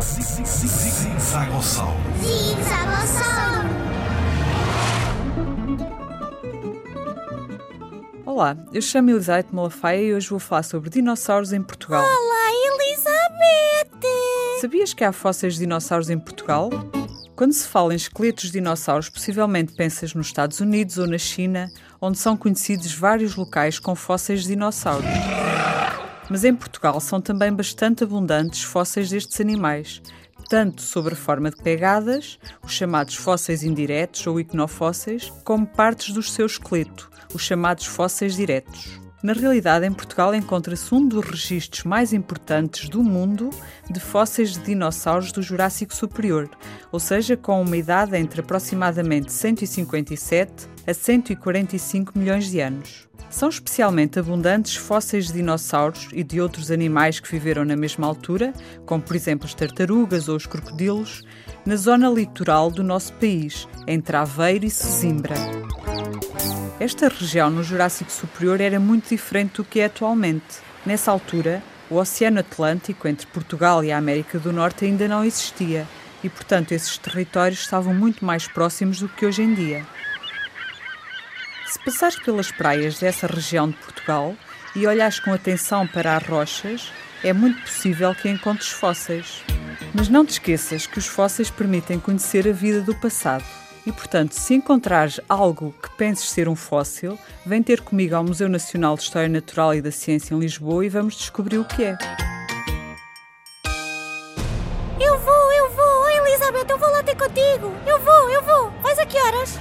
Zigzagossauro. Olá, eu chamo Elizabeth Malafaia e hoje vou falar sobre dinossauros em Portugal. Olá, Elizabeth! Sabias que há fósseis de dinossauros em Portugal? Quando se fala em esqueletos de dinossauros, possivelmente pensas nos Estados Unidos ou na China, onde são conhecidos vários locais com fósseis de dinossauros. Mas em Portugal são também bastante abundantes fósseis destes animais, tanto sobre a forma de pegadas, os chamados fósseis indiretos ou iconofósseis, como partes do seu esqueleto, os chamados fósseis diretos. Na realidade, em Portugal encontra-se um dos registros mais importantes do mundo de fósseis de dinossauros do Jurássico Superior, ou seja, com uma idade entre aproximadamente 157 a 145 milhões de anos. São especialmente abundantes fósseis de dinossauros e de outros animais que viveram na mesma altura, como por exemplo as tartarugas ou os crocodilos, na zona litoral do nosso país, entre Aveiro e Sesimbra. Esta região no Jurássico Superior era muito diferente do que é atualmente. Nessa altura, o Oceano Atlântico entre Portugal e a América do Norte ainda não existia e, portanto, esses territórios estavam muito mais próximos do que hoje em dia. Se passares pelas praias dessa região de Portugal e olhares com atenção para as rochas, é muito possível que encontres fósseis. Mas não te esqueças que os fósseis permitem conhecer a vida do passado. E, portanto, se encontrares algo que penses ser um fóssil, vem ter comigo ao Museu Nacional de História Natural e da Ciência em Lisboa e vamos descobrir o que é. Eu vou, eu vou, Elizabeth, eu vou lá ter contigo. Eu vou, eu vou. Vais a que horas?